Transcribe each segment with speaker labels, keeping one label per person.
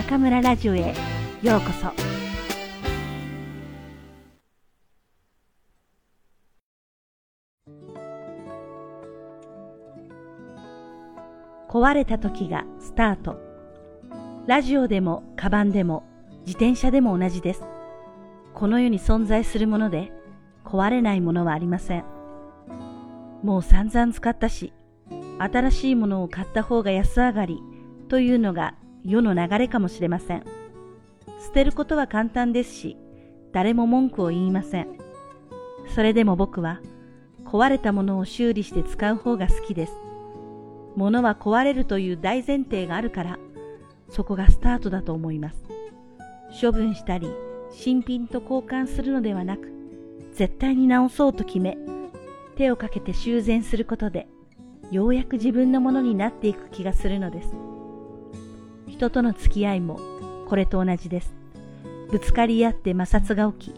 Speaker 1: 中村ラジオへ。ようこそ。壊れた時がスタート。ラジオでもカバンでも自転車でも同じです。この世に存在するもので壊れないものはありません。もう散々使ったし新しいものを買った方が安上がりというのが世の流れかもしれません。捨てることは簡単ですし、誰も文句を言いません。それでも僕は壊れたものを修理して使う方が好きです。物は壊れるという大前提があるから、そこがスタートだと思います。処分したり、新品と交換するのではなく、絶対に直そうと決め、手をかけて修繕することで、ようやく自分のものになっていく気がするのです。人との付き合いもこれと同じです。ぶつかり合って摩擦が起き、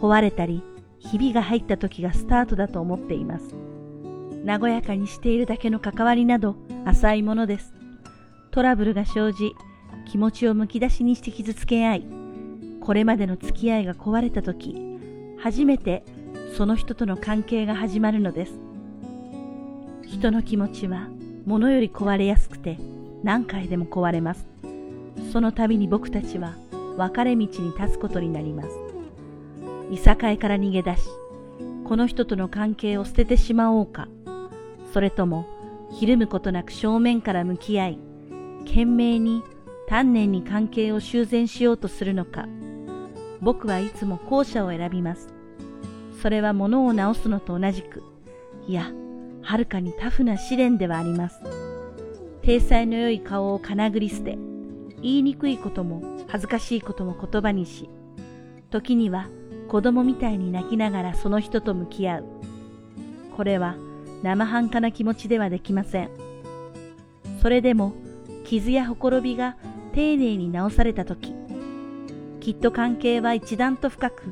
Speaker 1: 壊れたり、ひびが入った時がスタートだと思っています。和やかにしているだけの関わりなど浅いものです。トラブルが生じ、気持ちをむき出しにして傷つけ合い、これまでの付き合いが壊れた時、初めてその人との関係が始まるのです。人の気持ちは物より壊れやすくて何回でも壊れます。その度に僕たちは分かれ道に立つことになります。いさかいから逃げ出し、この人との関係を捨ててしまおうか、それともひるむことなく正面から向き合い、懸命に丹念に関係を修繕しようとするのか、僕はいつも後者を選びます。それは物を直すのと同じく、いや、はるかにタフな試練ではあります。体裁の良い顔をかなぐり捨て、言いにくいことも恥ずかしいことも言葉にし、時には子供みたいに泣きながらその人と向き合う。これは生半可な気持ちではできません。それでも傷やほころびが丁寧に直された時、きっと関係は一段と深く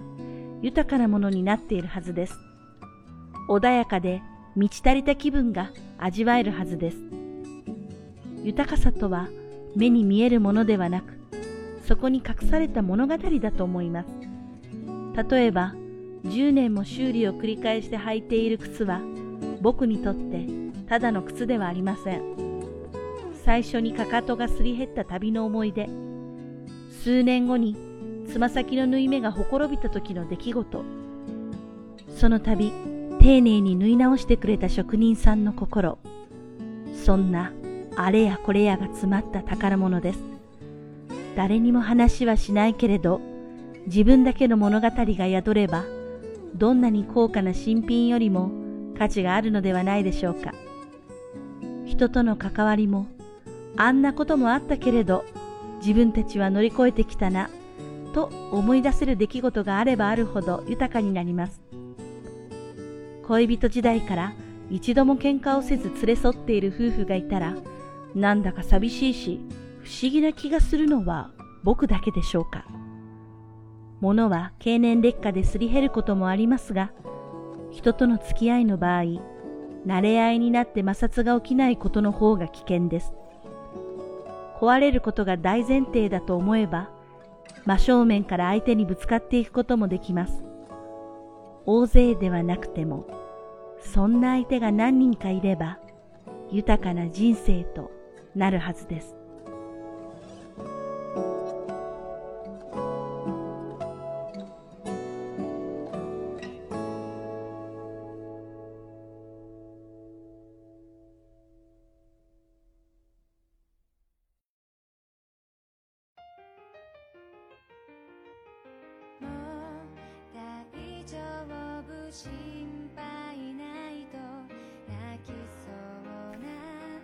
Speaker 1: 豊かなものになっているはずです。穏やかで満ち足りた気分が味わえるはずです。豊かさとは目に見えるものではなく、そこに隠された物語だと思います。例えば、10年も修理を繰り返して履いている靴は、僕にとってただの靴ではありません。最初にかかとがすり減った旅の思い出、数年後につま先の縫い目がほころびた時の出来事、その度、丁寧に縫い直してくれた職人さんの心、そんなあれやこれやが詰まった宝物です。誰にも話はしないけれど、自分だけの物語が宿れば、どんなに高価な新品よりも価値があるのではないでしょうか。人との関わりも、あんなこともあったけれど、自分たちは乗り越えてきたな、と思い出せる出来事があればあるほど豊かになります。恋人時代から一度も喧嘩をせず連れ添っている夫婦がいたら、なんだか寂しいし、不思議な気がするのは僕だけでしょうか。物は経年劣化ですり減ることもありますが、人との付き合いの場合、慣れ合いになって摩擦が起きないことの方が危険です。壊れることが大前提だと思えば、真正面から相手にぶつかっていくこともできます。大勢ではなくても、そんな相手が何人かいれば、豊かな人生となるはずです。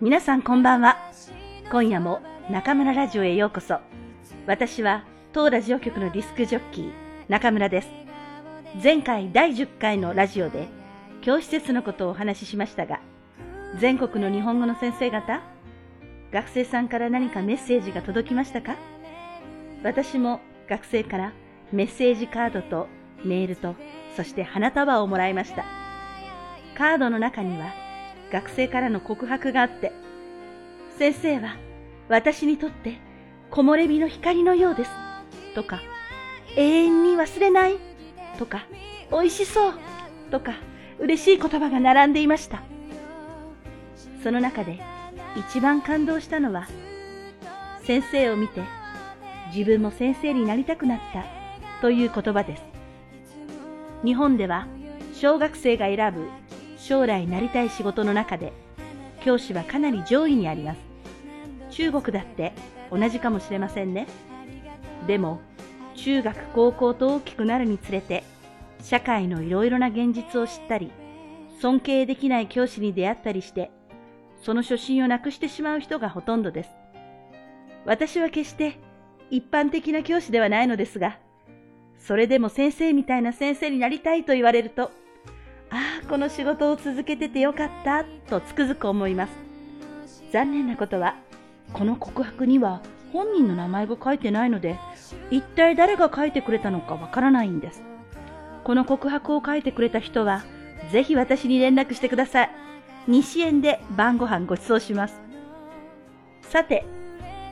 Speaker 1: 皆さんこんばんは。今夜も中村ラジオへようこそ。私は当ラジオ局のディスクジョッキー、中村です。前回第10回のラジオで教師説のことをお話ししましたが、全国の日本語の先生方、学生さんから何かメッセージが届きましたか？私も学生からメッセージカードとメールと、そして花束をもらいました。カードの中には学生からの告白があって、先生は私にとって木漏れ日の光のようです。とか、永遠に忘れない。とか、美味しそう。とか、嬉しい言葉が並んでいました。その中で一番感動したのは、先生を見て自分も先生になりたくなったという言葉です。日本では小学生が選ぶ将来なりたい仕事の中で教師はかなり上位にあります。中国だって同じかもしれませんね。でも中学高校と大きくなるにつれて社会のいろいろな現実を知ったり尊敬できない教師に出会ったりしてその初心をなくしてしまう人がほとんどです。私は決して一般的な教師ではないのですが、それでも先生みたいな先生になりたいと言われると、ああ、この仕事を続けててよかったとつくづく思います。残念なことは、この告白には本人の名前が書いてないので、一体誰が書いてくれたのかわからないんです。この告白を書いてくれた人は、ぜひ私に連絡してください。西円で晩ご飯ご馳走します。さて、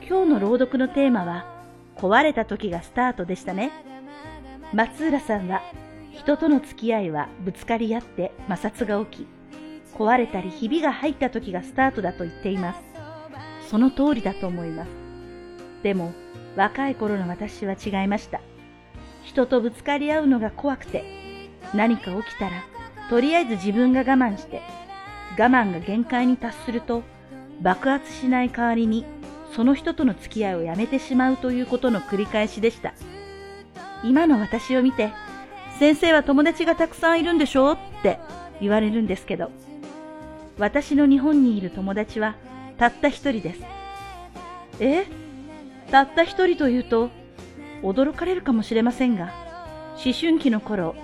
Speaker 1: 今日の朗読のテーマは、壊れた時がスタートでしたね。松浦さんは、人との付き合いはぶつかり合って摩擦が起き、壊れたりひびが入った時がスタートだと言っています。その通りだと思います。でも、若い頃の私は違いました。人とぶつかり合うのが怖くて、何か起きたら、とりあえず自分が我慢して、我慢が限界に達すると爆発しない代わりにその人との付き合いをやめてしまうということの繰り返しでした。今の私を見て、先生は友達がたくさんいるんでしょ？って言われるんですけど、私の日本にいる友達はたった一人です。え？たった一人というと驚かれるかもしれませんが、思春期の頃、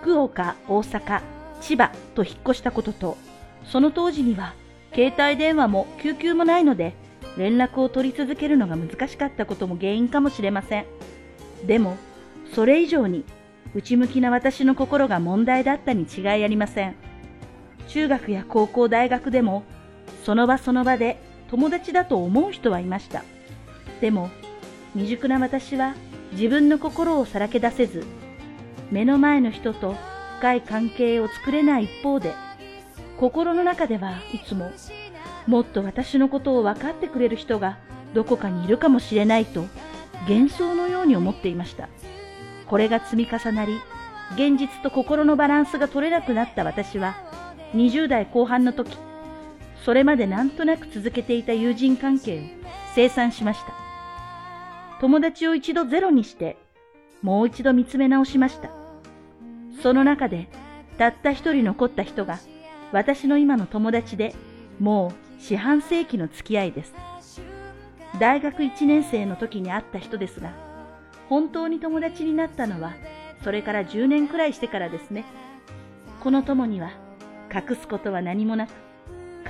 Speaker 1: 福岡、大阪、千葉と引っ越したことと、その当時には携帯電話も救急もないので連絡を取り続けるのが難しかったことも原因かもしれません。でも、それ以上に内向きな私の心が問題だったに違いありません。中学や高校、大学でもその場その場で友達だと思う人はいました。でも、未熟な私は自分の心をさらけ出せず、目の前の人と深い関係を作れない一方で、心の中ではいつも、もっと私のことを分かってくれる人がどこかにいるかもしれないと幻想のように思っていました。これが積み重なり、現実と心のバランスが取れなくなった私は、20代後半の時、それまでなんとなく続けていた友人関係を清算しました。友達を一度ゼロにして、もう一度見つめ直しました。その中で、たった一人残った人が、私の今の友達でもう四半世紀の付き合いです。大学1年生の時に会った人ですが、本当に友達になったのは、それから10年くらいしてからですね。この友には、隠すことは何もなく、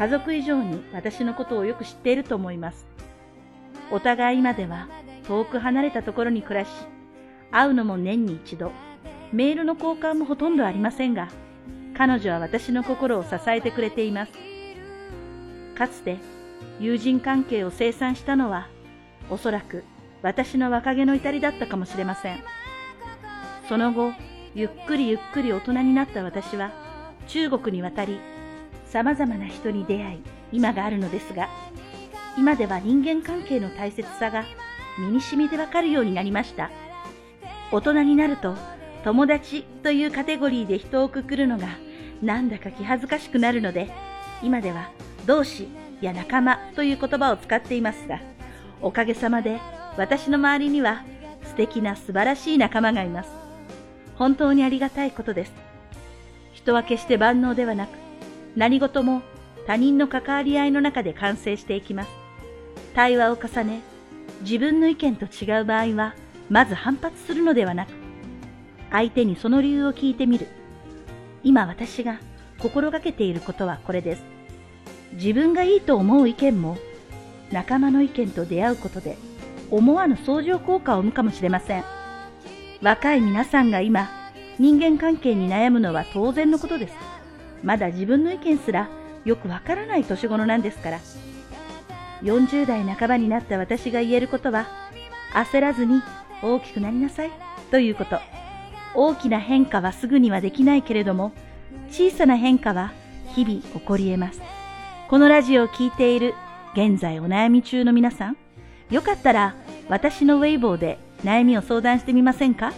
Speaker 1: 家族以上に私のことをよく知っていると思います。お互い今では遠く離れたところに暮らし、会うのも年に一度、メールの交換もほとんどありませんが、彼女は私の心を支えてくれています。かつて友人関係を清算したのは、おそらく私の若気の至りだったかもしれません。その後、ゆっくりゆっくり大人になった私は、中国に渡り、様々な人に出会い、今があるのですが、今では人間関係の大切さが身に染みてわかるようになりました。大人になると、友達というカテゴリーで人をくくるのがなんだか気恥ずかしくなるので、今では同志や仲間という言葉を使っていますが、おかげさまで私の周りには素敵な素晴らしい仲間がいます。本当にありがたいことです。人は決して万能ではなく、何事も他人の関わり合いの中で完成していきます。対話を重ね、自分の意見と違う場合は、まず反発するのではなく、相手にその理由を聞いてみる。今私が心がけていることはこれです。自分がいいと思う意見も仲間の意見と出会うことで思わぬ相乗効果を生むかもしれません。若い皆さんが今人間関係に悩むのは当然のことです。まだ自分の意見すらよくわからない年頃なんですから。40代半ばになった私が言えることは焦らずに大きくなりなさいということ。大きな変化はすぐにはできないけれども、小さな変化は日々起こり得ます。このラジオを聴いている現在お悩み中の皆さん、よかったら私のウェイボーで悩みを相談してみませんか？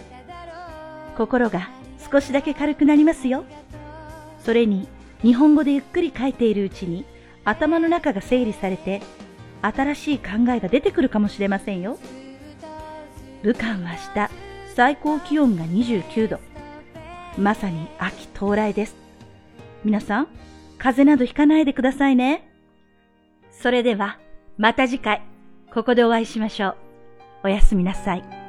Speaker 1: 心が少しだけ軽くなりますよ。それに日本語でゆっくり書いているうちに頭の中が整理されて新しい考えが出てくるかもしれませんよ。武漢は明日最高気温が29度。まさに秋到来です。皆さん、風邪などひかないでくださいね。それでは、また次回、ここでお会いしましょう。おやすみなさい。